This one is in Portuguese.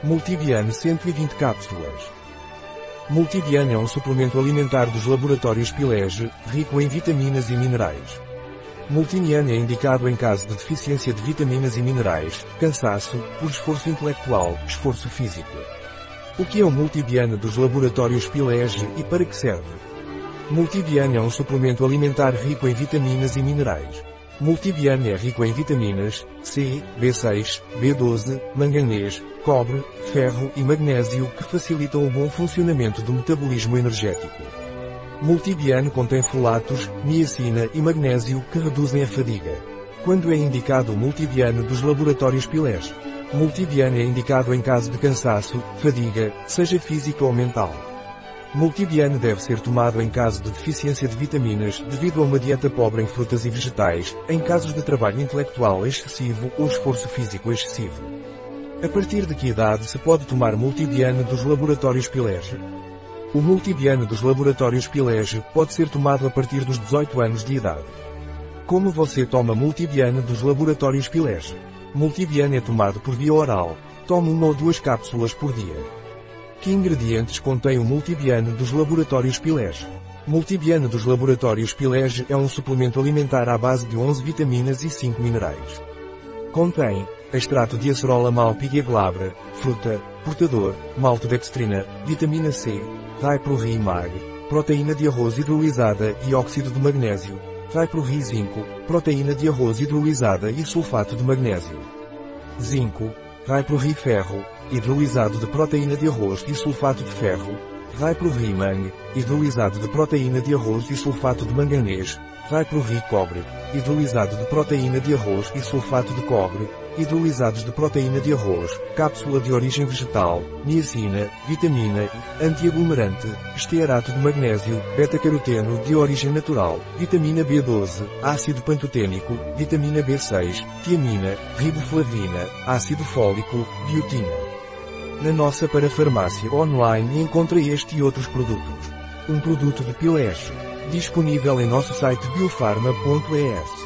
Multibiane 120 cápsulas. Multibiane é um suplemento alimentar dos laboratórios Pilege, rico em vitaminas e minerais. Multiniane é indicado em caso de deficiência de vitaminas e minerais, cansaço, por esforço intelectual, esforço físico. O que é o Multibiane dos laboratórios Pilege e para que serve? Multibiane é um suplemento alimentar rico em vitaminas e minerais. Multibiane é rico em vitaminas C, B6, B12, manganês, cobre, ferro e magnésio que facilitam o bom funcionamento do metabolismo energético. Multibiane contém folatos, niacina e magnésio que reduzem a fadiga. Quando é indicado o multibiane dos laboratórios Pilés? Multibiane é indicado em caso de cansaço, fadiga, seja física ou mental. Multibiane deve ser tomado em caso de deficiência de vitaminas, devido a uma dieta pobre em frutas e vegetais, em casos de trabalho intelectual excessivo ou esforço físico excessivo. A partir de que idade se pode tomar multibiane dos laboratórios Pilege? O multibiane dos laboratórios Pilege pode ser tomado a partir dos 18 anos de idade. Como você toma multibiane dos laboratórios Pilege? Multibiane é tomado por via oral. Tome uma ou duas cápsulas por dia. Que ingredientes contém o Multibiane dos laboratórios Pilege? Multibiane dos laboratórios Pilege é um suplemento alimentar à base de 11 vitaminas e 5 minerais. Contém extrato de acerola malpiglia glabra, fruta, portador, maltodextrina, vitamina C, mag, proteína de arroz hidrolisada e óxido de magnésio, zinco, proteína de arroz hidrolisada e sulfato de magnésio. Zinco, ferro, hidrolisado de proteína de arroz e sulfato de ferro, Raiprovimang, hidrolisado de proteína de arroz e sulfato de manganês, Raiprovi cobre, hidrolisado de proteína de arroz e sulfato de cobre, hidrolisados de proteína de arroz, cápsula de origem vegetal, niacina, vitamina antiaglomerante, estearato de magnésio, beta-caroteno de origem natural, vitamina B12, ácido pantotênico, vitamina B6, tiamina, riboflavina, ácido fólico, biotina. Na nossa parafarmácia online encontra este e outros produtos. Um produto de Pileche. Disponível em nosso site biofarma.es.